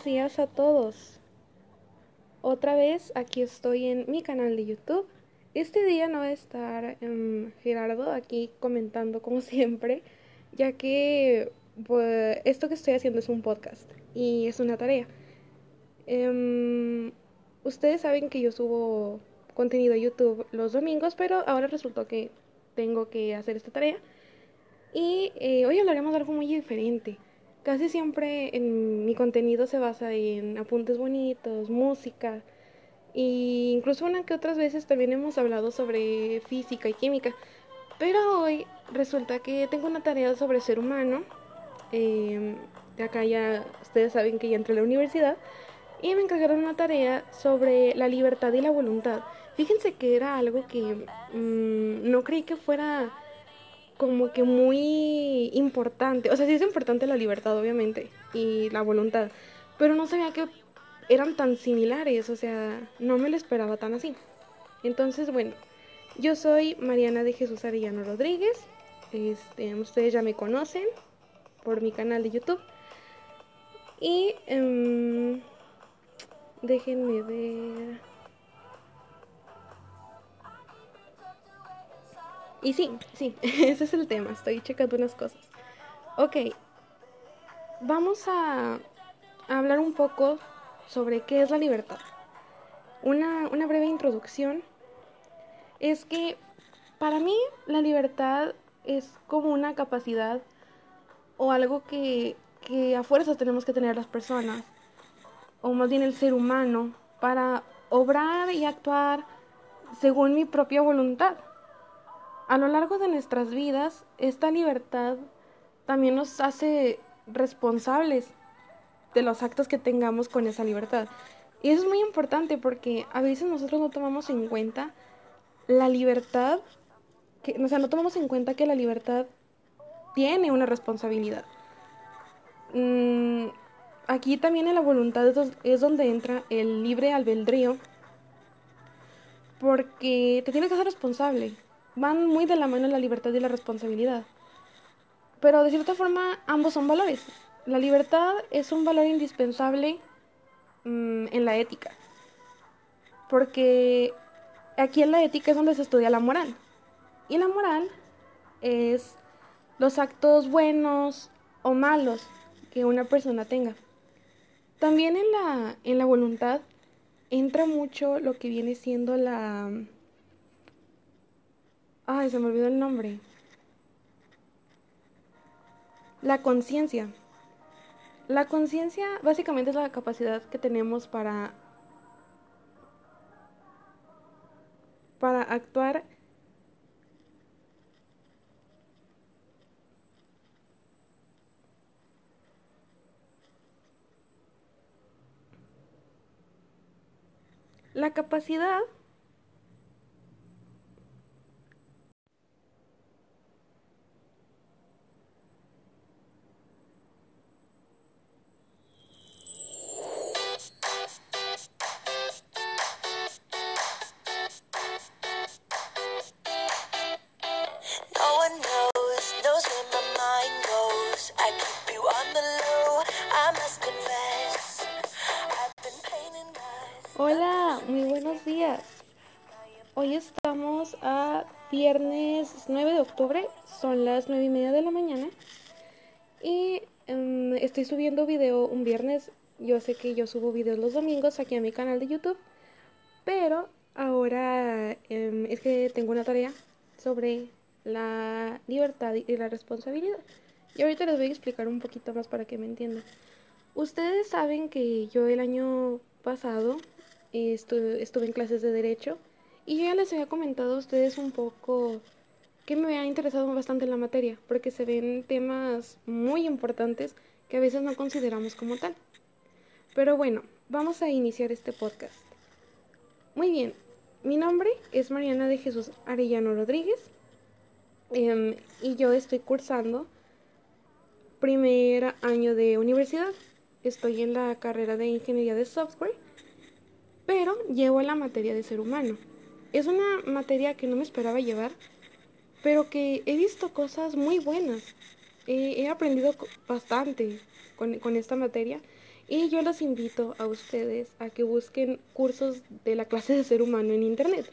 Buenos días a todos. Otra vez aquí estoy en mi canal de YouTube. Este día no va a estar em, Gerardo aquí comentando como siempre, ya que pues, esto que estoy haciendo es un podcast y es una tarea. Em, ustedes saben que yo subo contenido a YouTube los domingos, pero ahora resultó que tengo que hacer esta tarea. Y eh, hoy hablaremos de algo muy diferente. Casi siempre en mi contenido se basa en apuntes bonitos, música, e incluso una que otras veces también hemos hablado sobre física y química. Pero hoy resulta que tengo una tarea sobre ser humano. De acá ya ustedes saben que ya entré a la universidad. Y me encargaron una tarea sobre la libertad y la voluntad. Fíjense que era algo que mmm, no creí que fuera como que muy importante. O sea, sí es importante la libertad, obviamente, y la voluntad. Pero no sabía que eran tan similares, o sea, no me lo esperaba tan así. Entonces, bueno, yo soy Mariana de Jesús Arellano Rodríguez. Este, ustedes ya me conocen por mi canal de YouTube. Y um, déjenme ver. Y sí, sí, ese es el tema, estoy checando unas cosas. Ok, vamos a, hablar un poco sobre qué es la libertad. Una, una breve introducción es que para mí la libertad es como una capacidad o algo que, que a fuerzas tenemos que tener las personas, o más bien el ser humano, para obrar y actuar según mi propia voluntad. A lo largo de nuestras vidas, esta libertad también nos hace responsables de los actos que tengamos con esa libertad. Y eso es muy importante porque a veces nosotros no tomamos en cuenta la libertad, que, o sea, no tomamos en cuenta que la libertad tiene una responsabilidad. Mm, aquí también en la voluntad es donde entra el libre albedrío, porque te tienes que ser responsable van muy de la mano la libertad y la responsabilidad. Pero de cierta forma ambos son valores. La libertad es un valor indispensable mmm, en la ética. Porque aquí en la ética es donde se estudia la moral. Y la moral es los actos buenos o malos que una persona tenga. También en la, en la voluntad entra mucho lo que viene siendo la Ay, se me olvidó el nombre. La conciencia. La conciencia básicamente es la capacidad que tenemos para para actuar la capacidad viernes 9 de octubre, son las 9 y media de la mañana y um, estoy subiendo video un viernes. Yo sé que yo subo videos los domingos aquí a mi canal de YouTube, pero ahora um, es que tengo una tarea sobre la libertad y la responsabilidad. Y ahorita les voy a explicar un poquito más para que me entiendan. Ustedes saben que yo el año pasado estuve, estuve en clases de derecho y ya les había comentado a ustedes un poco que me ha interesado bastante en la materia, porque se ven temas muy importantes que a veces no consideramos como tal. Pero bueno, vamos a iniciar este podcast. Muy bien, mi nombre es Mariana de Jesús Arellano Rodríguez em, y yo estoy cursando primer año de universidad. Estoy en la carrera de ingeniería de software pero llevo la materia de ser humano. Es una materia que no me esperaba llevar, pero que he visto cosas muy buenas. he aprendido bastante con, con esta materia y yo los invito a ustedes a que busquen cursos de la clase de ser humano en internet.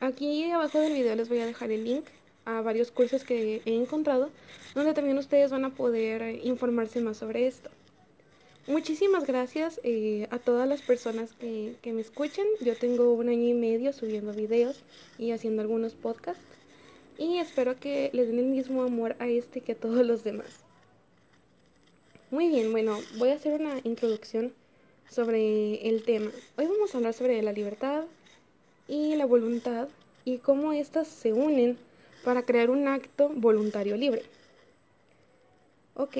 Aquí abajo del video les voy a dejar el link a varios cursos que he encontrado donde también ustedes van a poder informarse más sobre esto. Muchísimas gracias eh, a todas las personas que, que me escuchan. Yo tengo un año y medio subiendo videos y haciendo algunos podcasts. Y espero que les den el mismo amor a este que a todos los demás. Muy bien, bueno, voy a hacer una introducción sobre el tema. Hoy vamos a hablar sobre la libertad y la voluntad y cómo éstas se unen para crear un acto voluntario libre. Ok,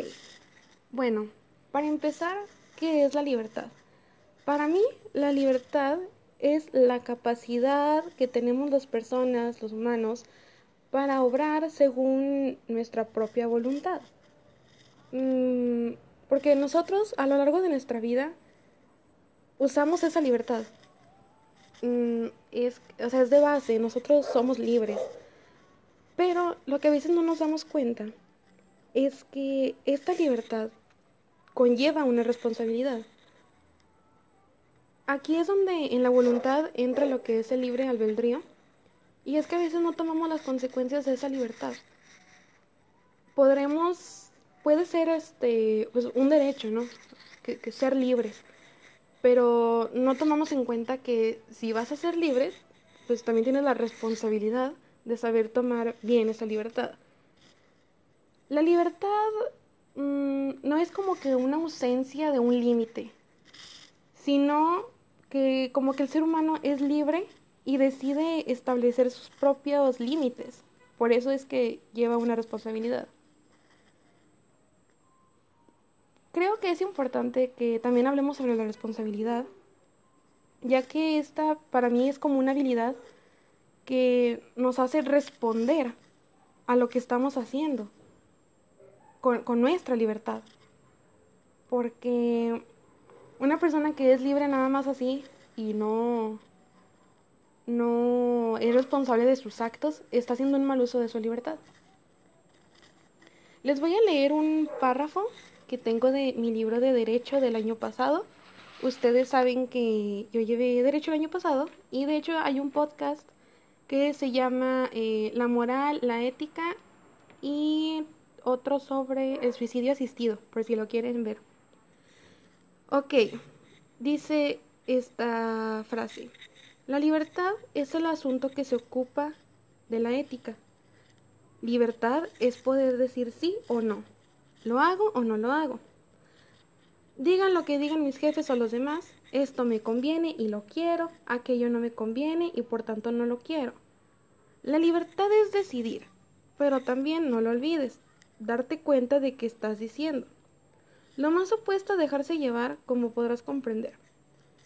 bueno, para empezar, ¿qué es la libertad? Para mí, la libertad es la capacidad que tenemos las personas, los humanos, para obrar según nuestra propia voluntad. Mm, porque nosotros a lo largo de nuestra vida usamos esa libertad. Mm, es, o sea, es de base, nosotros somos libres. Pero lo que a veces no nos damos cuenta es que esta libertad conlleva una responsabilidad. Aquí es donde en la voluntad entra lo que es el libre albedrío, y es que a veces no tomamos las consecuencias de esa libertad. Podremos, puede ser este, pues un derecho, ¿no? Que, que ser libres, pero no tomamos en cuenta que si vas a ser libre, pues también tienes la responsabilidad de saber tomar bien esa libertad. La libertad Mm, no es como que una ausencia de un límite, sino que como que el ser humano es libre y decide establecer sus propios límites. Por eso es que lleva una responsabilidad. Creo que es importante que también hablemos sobre la responsabilidad, ya que esta para mí es como una habilidad que nos hace responder a lo que estamos haciendo con, nuestra libertad. Porque una persona que es libre nada más así y no, no es responsable de sus actos, está haciendo un mal uso de su libertad. Les voy a leer un párrafo que tengo de mi libro de derecho del año pasado. Ustedes saben que yo llevé derecho el año pasado y de hecho hay un podcast que se llama eh, La moral, la ética y otro sobre el suicidio asistido, por si lo quieren ver. Ok, dice esta frase. La libertad es el asunto que se ocupa de la ética. Libertad es poder decir sí o no. ¿Lo hago o no lo hago? Digan lo que digan mis jefes o los demás. Esto me conviene y lo quiero, aquello no me conviene y por tanto no lo quiero. La libertad es decidir, pero también no lo olvides darte cuenta de qué estás diciendo. Lo más opuesto a dejarse llevar, como podrás comprender.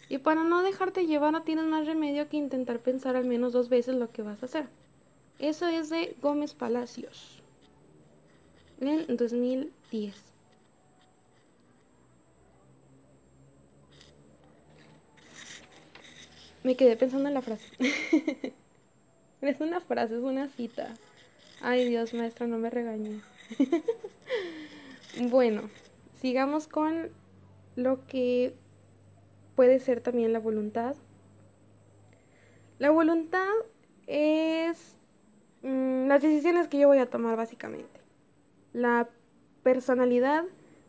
Y para no dejarte llevar no tienes más remedio que intentar pensar al menos dos veces lo que vas a hacer. Eso es de Gómez Palacios. En 2010. Me quedé pensando en la frase. es una frase, es una cita. Ay Dios, maestra, no me regañes. bueno, sigamos con lo que puede ser también la voluntad. La voluntad es mm, las decisiones que yo voy a tomar básicamente. La personalidad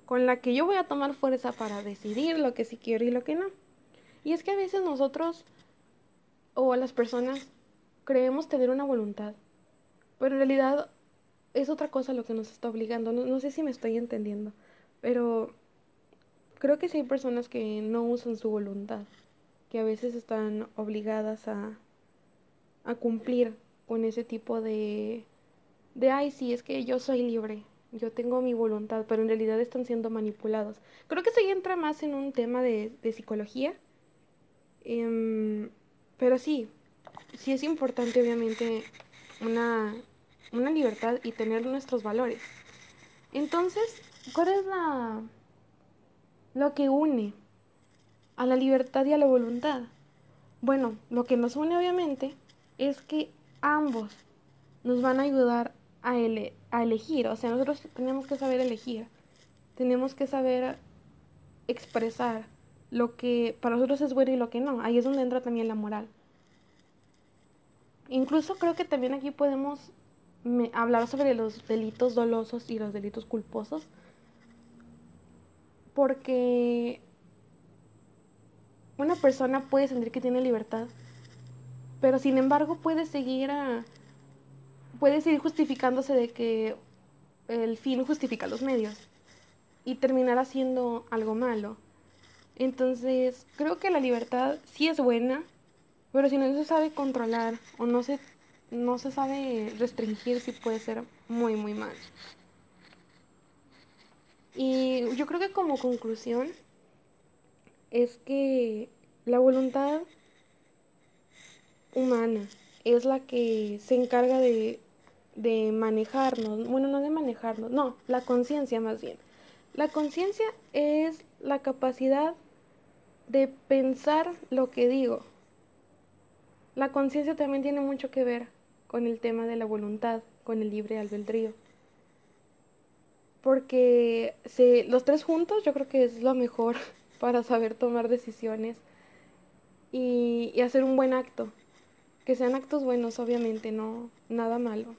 con la que yo voy a tomar fuerza para decidir lo que sí quiero y lo que no. Y es que a veces nosotros o las personas creemos tener una voluntad, pero en realidad es otra cosa lo que nos está obligando. No, sé si me estoy entendiendo, pero creo que sí hay personas que no usan su voluntad, que a veces están obligadas a, a cumplir con ese tipo de, de, ay, sí, es que yo soy libre, yo tengo mi voluntad, pero en realidad están siendo manipulados. Creo que eso ya entra más en un tema de, de psicología, em, pero sí, sí es importante obviamente una una libertad y tener nuestros valores. Entonces, ¿cuál es la lo que une a la libertad y a la voluntad? Bueno, lo que nos une obviamente es que ambos nos van a ayudar a, a elegir, o sea, nosotros tenemos que saber elegir, tenemos que saber expresar lo que para nosotros es bueno y lo que no. Ahí es donde entra también la moral. Incluso creo que también aquí podemos hablar sobre los delitos dolosos y los delitos culposos. Porque una persona puede sentir que tiene libertad, pero sin embargo puede seguir a, puede seguir justificándose de que el fin justifica los medios y terminar haciendo algo malo. Entonces, creo que la libertad sí es buena, pero si no se sabe controlar o no se, no se sabe restringir, sí puede ser muy, muy mal. Y yo creo que como conclusión es que la voluntad humana es la que se encarga de, de manejarnos, bueno, no de manejarnos, no, la conciencia más bien. La conciencia es la capacidad de pensar lo que digo. La conciencia también tiene mucho que ver con el tema de la voluntad, con el libre albedrío. Porque los tres juntos yo creo que es lo mejor para saber tomar decisiones y, y hacer un buen acto. Que sean actos buenos, obviamente, no nada malo.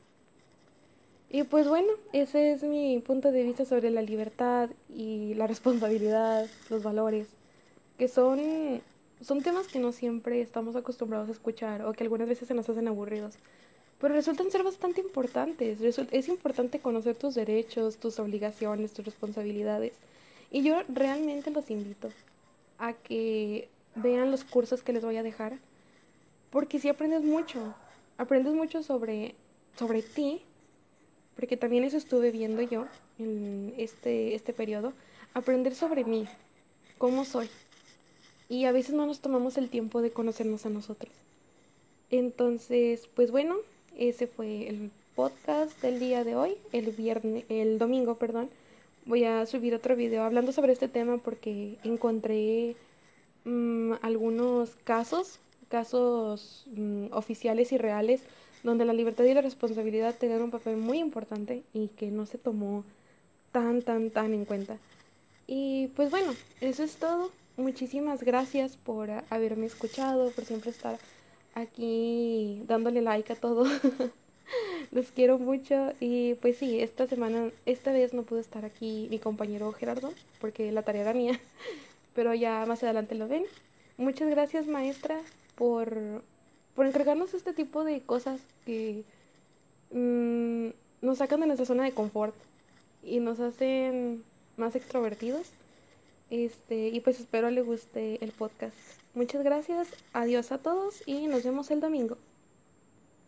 Y pues bueno, ese es mi punto de vista sobre la libertad y la responsabilidad, los valores, que son, son temas que no siempre estamos acostumbrados a escuchar o que algunas veces se nos hacen aburridos, pero resultan ser bastante importantes. Es importante conocer tus derechos, tus obligaciones, tus responsabilidades. Y yo realmente los invito a que vean los cursos que les voy a dejar, porque si aprendes mucho, aprendes mucho sobre, sobre ti porque también eso estuve viendo yo en este, este periodo, aprender sobre mí, cómo soy. Y a veces no nos tomamos el tiempo de conocernos a nosotros. Entonces, pues bueno, ese fue el podcast del día de hoy, el viernes, el domingo, perdón. Voy a subir otro video hablando sobre este tema porque encontré mm, algunos casos, casos mm, oficiales y reales donde la libertad y la responsabilidad tenían un papel muy importante y que no se tomó tan, tan, tan en cuenta. Y pues bueno, eso es todo. Muchísimas gracias por haberme escuchado, por siempre estar aquí dándole like a todo. Los quiero mucho y pues sí, esta semana, esta vez no pudo estar aquí mi compañero Gerardo porque la tarea era mía, pero ya más adelante lo ven. Muchas gracias maestra por por entregarnos este tipo de cosas que mm, nos sacan de nuestra zona de confort y nos hacen más extrovertidos. Este, y pues espero le guste el podcast. Muchas gracias, adiós a todos y nos vemos el domingo.